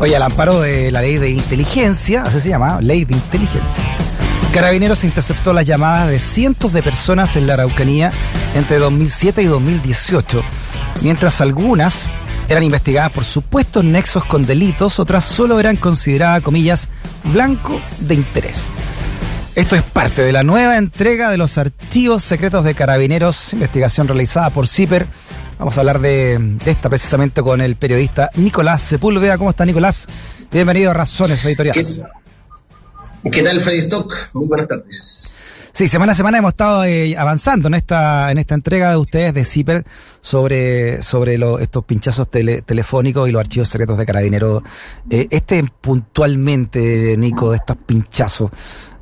Oye, al amparo de la ley de inteligencia, así se llama, ley de inteligencia. Carabineros interceptó las llamadas de cientos de personas en la Araucanía entre 2007 y 2018, mientras algunas eran investigadas por supuestos nexos con delitos, otras solo eran consideradas, comillas, blanco de interés. Esto es parte de la nueva entrega de los archivos secretos de carabineros, investigación realizada por CIPER Vamos a hablar de, esta precisamente con el periodista Nicolás Sepúlveda. ¿Cómo está Nicolás? Bienvenido a Razones Editoriales. ¿Qué, tal Freddy Stock? Muy buenas tardes. Sí, semana a semana hemos estado eh, avanzando en esta en esta entrega de ustedes de CIPER sobre, sobre estos pinchazos telefónicos y los archivos secretos de Carabineros. Eh, este puntualmente, Nico, de estos pinchazos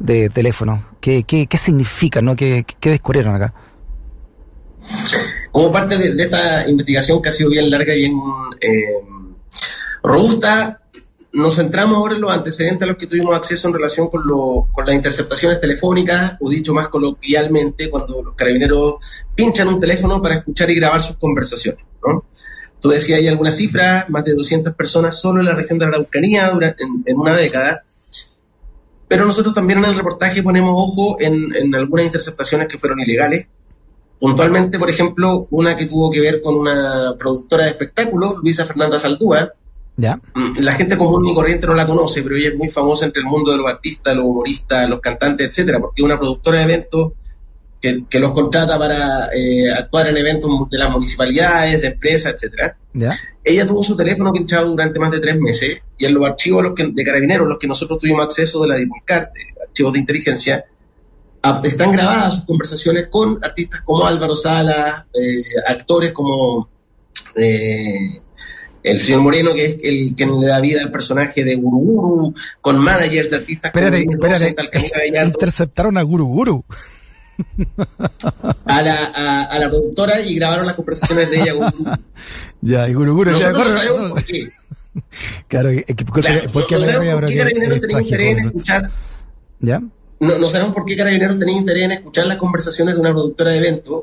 de teléfono, ¿qué, qué, qué significa? ¿no? ¿Qué, ¿Qué descubrieron acá? Como parte de, esta investigación que ha sido bien larga y bien eh, robusta, nos centramos ahora en los antecedentes a los que tuvimos acceso en relación con, con las interceptaciones telefónicas, o dicho más coloquialmente, cuando los carabineros pinchan un teléfono para escuchar y grabar sus conversaciones. ¿no? Tú decías, hay algunas cifras, más de 200 personas solo en la región de la Araucanía durante, en, una década. Pero nosotros también en el reportaje ponemos ojo en, en algunas interceptaciones que fueron ilegales, Puntualmente, por ejemplo, una que tuvo que ver con una productora de espectáculos, Luisa Fernanda Saldúa. ¿Ya? Mm, la gente común y corriente no la conoce, pero ella es muy famosa entre el mundo de los artistas, los humoristas, los cantantes, etcétera, porque es una productora de eventos que, los contrata para eh, actuar en eventos de las municipalidades, de empresas, etcétera. ¿Ya? Ella tuvo su teléfono pinchado durante más de tres meses y en los archivos los que, de carabineros, los que nosotros tuvimos acceso de la Divulcar, de archivos de inteligencia, están grabadas sus conversaciones con artistas como Álvaro Sala, eh, actores como eh, el señor Moreno, que es el que le da vida al personaje de Guruguru, con managers de artistas espérate, como espérate, Interceptaron a Guruguru. A la, a, la productora y grabaron las conversaciones de ella con Ya, y Guruguru ya, no sabemos por qué. Claro, ¿por qué, ¿por qué Carabineros tenía interés en escuchar? ¿Ya? No, sabemos por qué Carabineros tenía interés en escuchar las conversaciones de una productora de eventos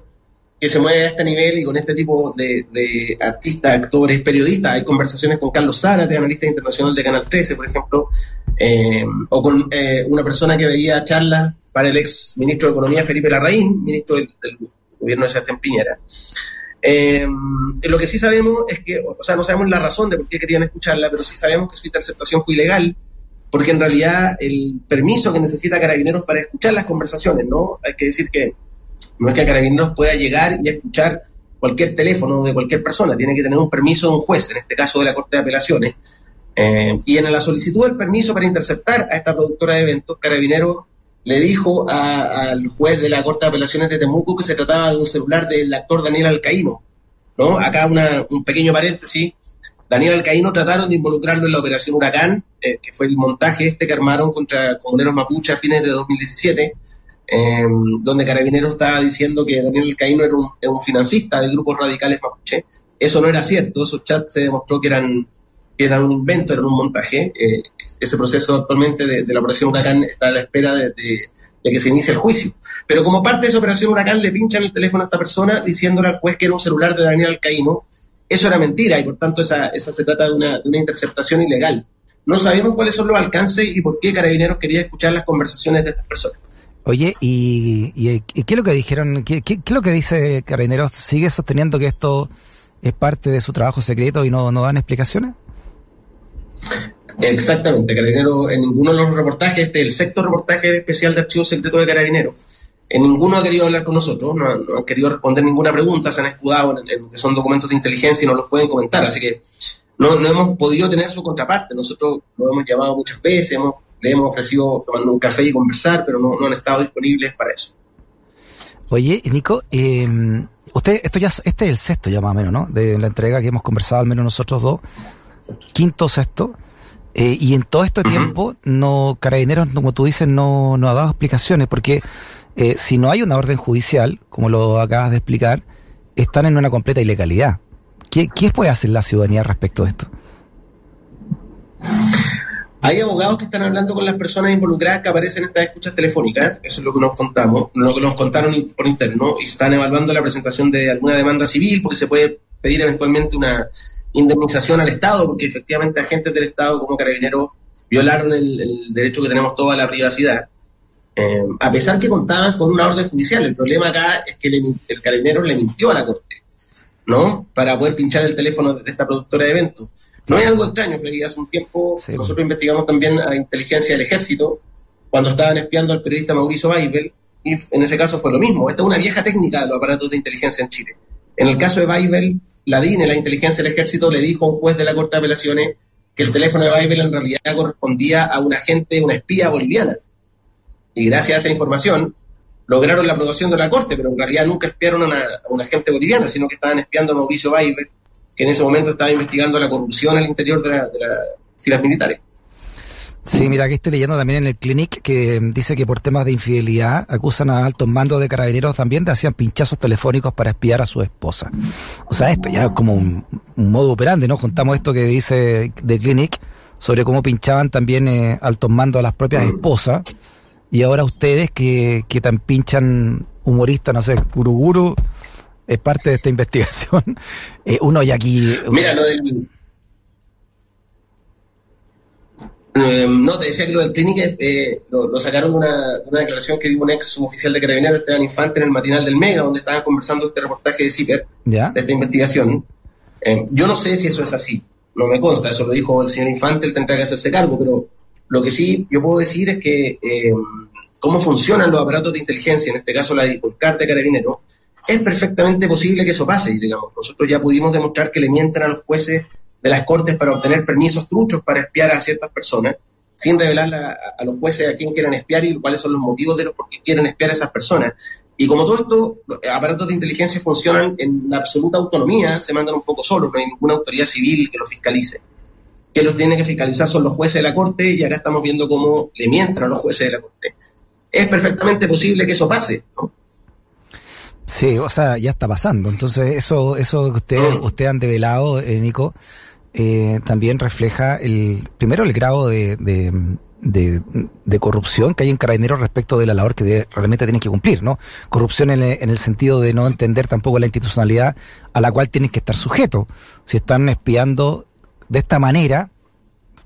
que se mueve a este nivel y con este tipo de, artistas, actores, periodistas. Hay conversaciones con Carlos Zárate, analista internacional de Canal 13, por ejemplo, eh, o con eh, una persona que veía charlas para el ex ministro de Economía, Felipe Larraín, ministro del, gobierno de Sebastián Piñera. Eh, lo que sí sabemos es que, o sea, no sabemos la razón de por qué querían escucharla, pero sí sabemos que su interceptación fue ilegal porque en realidad el permiso que necesita Carabineros para escuchar las conversaciones, ¿no? Hay que decir que no es que Carabineros pueda llegar y escuchar cualquier teléfono de cualquier persona, tiene que tener un permiso de un juez, en este caso de la Corte de Apelaciones. Eh, y en la solicitud del permiso para interceptar a esta productora de eventos, Carabineros le dijo al juez de la Corte de Apelaciones de Temuco que se trataba de un celular del actor Daniel Alcaíno. ¿no? Acá un pequeño paréntesis. Daniel Alcaíno trataron de involucrarlo en la operación Huracán, eh, que fue el montaje este que armaron contra comuneros mapuche a fines de 2017, em, donde Carabineros estaba diciendo que Daniel Alcaíno era un, financista de grupos radicales mapuche. Eso no era cierto, esos chats se demostró que eran, un invento, eran un montaje. Eh, ese proceso actualmente de, la operación Huracán está a la espera de, que se inicie el juicio. Pero como parte de esa operación Huracán le pinchan el teléfono a esta persona diciéndole al juez que era un celular de Daniel Alcaíno eso era mentira y por tanto esa, esa se trata de una, de una interceptación ilegal. No sabemos cuáles son los alcances y por qué Carabineros quería escuchar las conversaciones de estas personas. Oye, ¿y, y, qué es lo que dijeron? ¿Qué, qué, es lo que dice Carabineros? ¿Sigue sosteniendo que esto es parte de su trabajo secreto y no, no dan explicaciones? Exactamente, Carabineros en ninguno de los reportajes, este es el sexto reportaje especial de archivos secretos de Carabineros, en ninguno ha querido hablar con nosotros, no, han querido responder ninguna pregunta, se han escudado en, que son documentos de inteligencia y no los pueden comentar, así que no, no hemos podido tener su contraparte. Nosotros lo hemos llamado muchas veces, hemos, le hemos ofrecido tomar un café y conversar, pero no, han estado disponibles para eso. Oye, Nico, eh, usted, esto ya, este es el sexto ya más o menos, ¿no? De la entrega que hemos conversado al menos nosotros dos, quinto sexto. Eh, y en todo este tiempo, no, Carabineros, como tú dices, no, no ha dado explicaciones, porque eh, si no hay una orden judicial, como lo acabas de explicar, están en una completa ilegalidad. ¿Qué, puede hacer la ciudadanía respecto a esto? Hay abogados que están hablando con las personas involucradas que aparecen en estas escuchas telefónicas, eso es lo que nos contamos, lo que nos contaron por interno, y están evaluando la presentación de alguna demanda civil porque se puede pedir eventualmente una indemnización al Estado, porque efectivamente agentes del Estado como carabineros violaron el, derecho que tenemos todos a la privacidad. Eh, a pesar que contaban con una orden judicial, el problema acá es que el carabinero le mintió a la Corte, ¿no? Para poder pinchar el teléfono de esta productora de eventos. No es algo extraño, Freddy. Hace un tiempo nosotros investigamos también a inteligencia del ejército cuando estaban espiando al periodista Mauricio Weibel, y en ese caso fue lo mismo. Esta es una vieja técnica de los aparatos de inteligencia en Chile. En el caso de Weibel, la DINE, la inteligencia del ejército, le dijo a un juez de la Corte de Apelaciones que el teléfono de Weibel en realidad correspondía a un agente, una espía boliviana. Y gracias a esa información lograron la aprobación de la Corte, pero en realidad nunca espiaron a, un agente boliviano, sino que estaban espiando a Mauricio Weibel, que en ese momento estaba investigando la corrupción al interior de, las filas militares. Sí, mira, aquí estoy leyendo también en el Clinic que dice que por temas de infidelidad acusan a altos mandos de carabineros también de hacían pinchazos telefónicos para espiar a su esposa. O sea, esto ya es como un, modo operante, ¿no? Juntamos esto que dice de Clinic sobre cómo pinchaban también eh, altos mandos a las propias mm. esposas y ahora ustedes que, que tan pinchan humoristas, no sé, Guruguru es parte de esta investigación. Eh, uno ya aquí... Mira, lo del Eh, no, te decía que lo del clínico eh, lo, sacaron de una, declaración que dio un ex oficial de carabineros, Esteban Infante, en el matinal del Mega, donde estaban conversando este reportaje de CIPER, de esta investigación. Eh, yo no sé si eso es así, no me consta, eso lo dijo el señor Infante, él tendrá que hacerse cargo, pero lo que sí yo puedo decir es que cómo funcionan los aparatos de inteligencia, en este caso la carta de Carabineros, es perfectamente posible que eso pase, digamos. Nosotros ya pudimos demostrar que le mienten a los jueces de las Cortes para obtener permisos truchos para espiar a ciertas personas, sin revelar a, los jueces a quién quieren espiar y cuáles son los motivos de los por qué quieren espiar a esas personas. Y como todo esto, los aparatos de inteligencia funcionan en absoluta autonomía, se mandan un poco solos, no hay ninguna autoridad civil que los fiscalice. Que los tiene que fiscalizar son los jueces de la Corte y acá estamos viendo cómo le mienten a los jueces de la Corte. Es perfectamente posible que eso pase, ¿no? Sí, o sea, ya está pasando. Entonces, eso, eso que ustedes, mm. ustedes han develado, eh, Nico, eh, también refleja el primero el grado de, de, corrupción que hay en Carabineros respecto de la labor que realmente tienen que cumplir, ¿no? Corrupción en el, sentido de no entender tampoco la institucionalidad a la cual tienen que estar sujetos. Si están espiando de esta manera,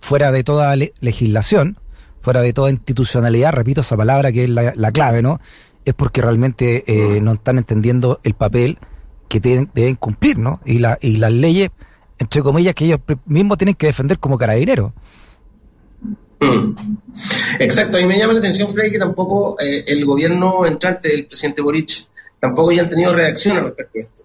fuera de toda legislación, fuera de toda institucionalidad, repito esa palabra que es la, clave, ¿no? Es porque realmente eh, no están entendiendo el papel que tienen, deben cumplir, ¿no? Y, la, y las leyes entre comillas, que ellos mismos tienen que defender como carabineros. Mm. Exacto, y me llama la atención, Frey, que tampoco eh, el gobierno entrante del presidente Boric tampoco ya han tenido reacción al respecto a esto.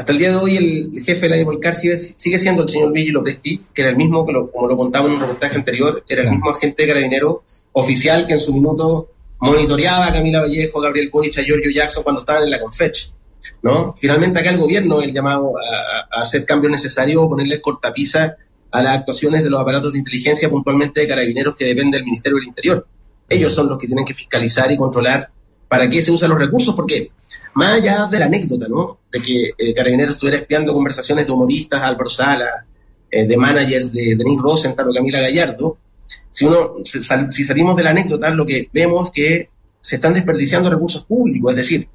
Hasta el día de hoy el jefe de la Divolcar sigue, sigue siendo el señor Vigilo Presti, que era el mismo, que como lo contaba en un reportaje anterior, era el mismo agente de carabinero oficial que en su minuto monitoreaba a Camila Vallejo, Gabriel Boric, a Giorgio Jackson cuando estaban en la Confech. ¿no? Finalmente acá el gobierno el llamado a, hacer cambios necesarios o ponerle cortapisa a las actuaciones de los aparatos de inteligencia, puntualmente de carabineros que dependen del Ministerio del Interior. Ellos son los que tienen que fiscalizar y controlar para qué se usan los recursos, porque más allá de la anécdota, ¿no? De que eh, Carabineros estuviera espiando conversaciones de humoristas, Álvaro Sala, eh, de managers de Denise Rosenthal o Camila Gallardo, si uno, si salimos de la anécdota, lo que vemos es que se están desperdiciando recursos públicos, es decir,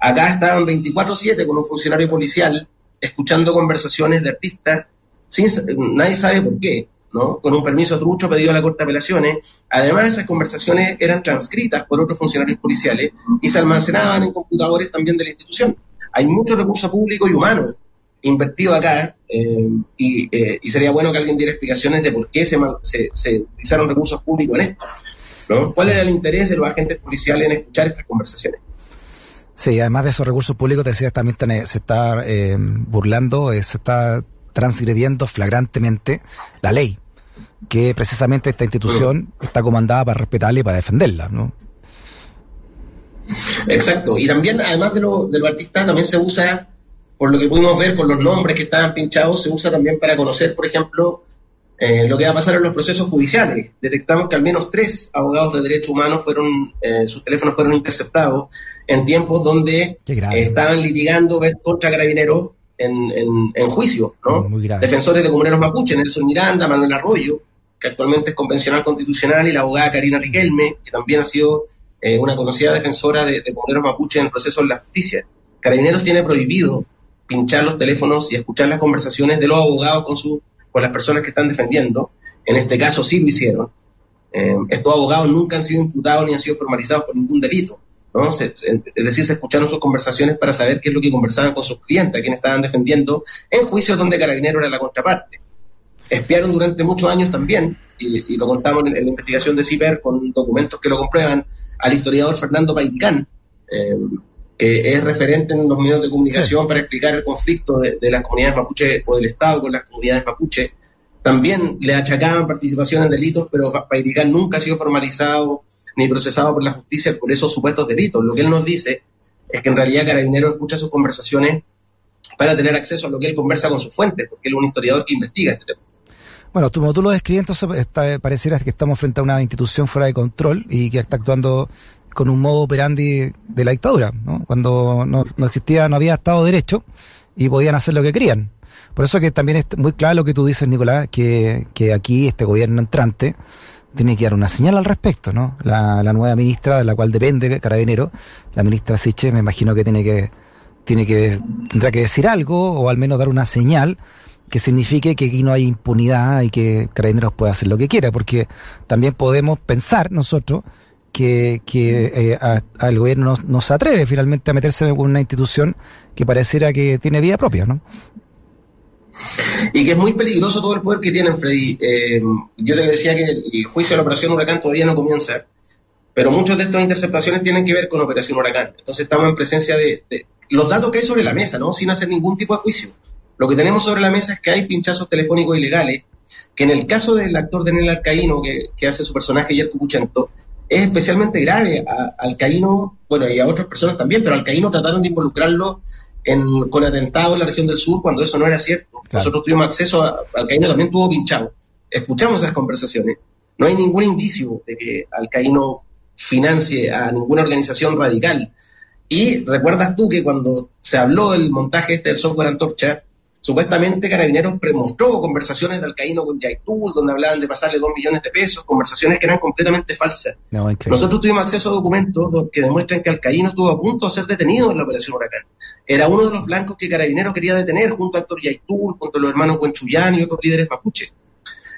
Acá estaban 24/7 con un funcionario policial escuchando conversaciones de artistas, sin, nadie sabe por qué, ¿no? Con un permiso trucho pedido a la Corte de Apelaciones. Además, esas conversaciones eran transcritas por otros funcionarios policiales y se almacenaban en computadores también de la institución. Hay mucho recurso público y humano invertido acá eh, eh, y, sería bueno que alguien diera explicaciones de por qué se, se, utilizaron recursos públicos en esto. ¿no? ¿Cuál era el interés de los agentes policiales en escuchar estas conversaciones? Sí, además de esos recursos públicos, te decía, también se está eh, burlando, eh, se está transgrediendo flagrantemente la ley, que precisamente esta institución está comandada para respetarla y para defenderla, ¿no? Exacto, y también, además de lo, de artistas, también se usa, por lo que pudimos ver, con los nombres que estaban pinchados, se usa también para conocer, por ejemplo, eh, lo que va a pasar en los procesos judiciales. Detectamos que al menos tres abogados de derechos humanos fueron, sus teléfonos fueron interceptados en tiempos donde estaban litigando contra carabineros en, en, juicio, ¿no? Defensores de comuneros mapuche, Nelson Miranda, Manuel Arroyo, que actualmente es convencional constitucional, y la abogada Karina Riquelme, que también ha sido eh, una conocida defensora de, comuneros mapuche en el proceso de la justicia. Carabineros tiene prohibido pinchar los teléfonos y escuchar las conversaciones de los abogados con, su, con las personas que están defendiendo. En este caso sí lo hicieron. Eh, estos abogados nunca han sido imputados ni han sido formalizados por ningún delito. ¿No? es decir, se escucharon sus conversaciones para saber qué es lo que conversaban con sus clientes, a quienes estaban defendiendo en juicios donde Carabinero era la contraparte. Espiaron durante muchos años también, y, lo contamos en, la investigación de CIPER con documentos que lo comprueban, al historiador Fernando Paicán, eh, que es referente en los medios de comunicación para explicar el conflicto de, las comunidades mapuche o del Estado con las comunidades mapuche. También le achacaban participación en delitos, pero Pairicán nunca ha sido formalizado ni procesado por la justicia por esos supuestos delitos. Lo que él nos dice es que en realidad Carabinero escucha sus conversaciones para tener acceso a lo que él conversa con sus fuentes, porque él es un historiador que investiga este tema. Bueno, como tú lo describes, entonces pareciera que estamos frente a una institución fuera de control y que está actuando con un modo operandi de la dictadura, ¿no? cuando no, existía, no había Estado de Derecho y podían hacer lo que querían. Por eso que también es muy claro lo que tú dices, Nicolás, que, que aquí este gobierno entrante tiene que dar una señal al respecto, ¿no? La, la nueva ministra de la cual depende Carabinero, la ministra Siche, me imagino que tiene que tiene que tendrá que decir algo o al menos dar una señal que signifique que aquí no hay impunidad y que Carabineros puede hacer lo que quiera, porque también podemos pensar nosotros que, que eh, al gobierno no, se atreve finalmente a meterse con una institución que pareciera que tiene vida propia, ¿no? Y que es muy peligroso todo el poder que tienen, Freddy. Eh, yo le decía que el juicio de la Operación Huracán todavía no comienza, pero muchas de estas interceptaciones tienen que ver con Operación Huracán. Entonces estamos en presencia de, los datos que hay sobre la mesa, ¿no? Sin hacer ningún tipo de juicio. Lo que tenemos sobre la mesa es que hay pinchazos telefónicos ilegales, que en el caso del actor Daniel Alcaíno, que, que hace su personaje Yerko Puchento, es especialmente grave. A Alcaíno, bueno, y a otras personas también, pero Alcaíno trataron de involucrarlo en, con atentados en la región del sur cuando eso no era cierto. Nosotros tuvimos acceso a. Alcaíno también tuvo pinchado. Escuchamos esas conversaciones. No hay ningún indicio de que Alcaíno financie a ninguna organización radical. Y recuerdas tú que cuando se habló del montaje este del software Antorcha, Supuestamente Carabineros mostró conversaciones de Alcaíno con Yaitul, donde hablaban de pasarle dos millones de pesos, conversaciones que eran completamente falsas. Nosotros tuvimos acceso a documentos que demuestran que Alcaíno estuvo a punto de ser detenido en la operación Huracán. Era uno de los blancos que Carabineros quería detener junto a Héctor Yaitul, junto a los hermanos Cuenchuyán y otros líderes mapuche.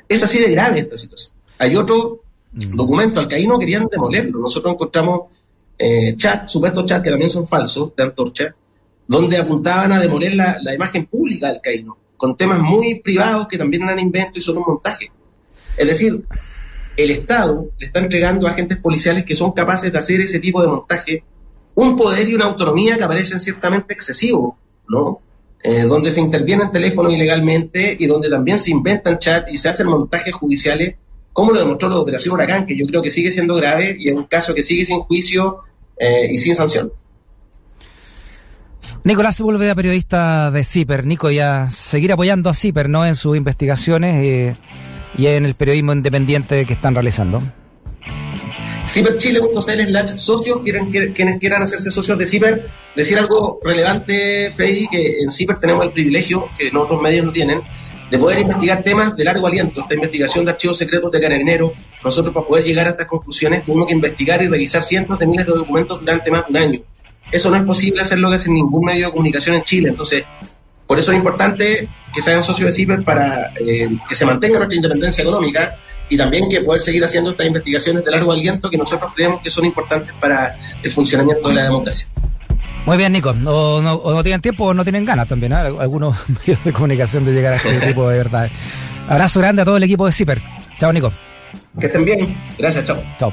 Es así de grave esta situación. Hay otro mm. documento, Alcaíno querían demolerlo. Nosotros encontramos eh, chat, supuestos chats que también son falsos, de Antorcha, donde apuntaban a demoler la, imagen pública del Caíno, con temas muy privados que también eran inventos y son un montaje. Es decir, el Estado le está entregando a agentes policiales que son capaces de hacer ese tipo de montaje un poder y una autonomía que aparecen ciertamente excesivos, ¿no? Eh, donde se interviene el teléfono ilegalmente y donde también se inventan chats y se hacen montajes judiciales, como lo demostró la operación Huracán, que yo creo que sigue siendo grave y es un caso que sigue sin juicio eh, y sin sanción. Nicolás Sepúlveda, periodista de CIPER. Nico, ya seguir apoyando a CIPER ¿no? en sus investigaciones eh, y en el periodismo independiente que están realizando. Ciperchile.cl slash socios, quienes quieran hacerse socios de CIPER, decir algo relevante, Freddy, que en CIPER tenemos el privilegio, que en otros medios no tienen, de poder investigar temas de largo aliento, esta investigación de archivos secretos de Carabinero. Nosotros para poder llegar a estas conclusiones tuvimos que investigar y revisar cientos de miles de documentos durante más de un año. Eso no es posible hacerlo en ningún medio de comunicación en Chile. Entonces, por eso es importante que se hagan socios de CIPER para eh, que se mantenga nuestra independencia económica y también que poder seguir haciendo estas investigaciones de largo aliento que nosotros creemos que son importantes para el funcionamiento de la democracia. Muy bien, Nico. O no, tienen tiempo o no tienen ganas también, ¿eh? algunos medios de comunicación de llegar a este tipo de verdad. Abrazo grande a todo el equipo de CIPER. Chao, Nico. Que estén bien. Gracias, chao. Chao.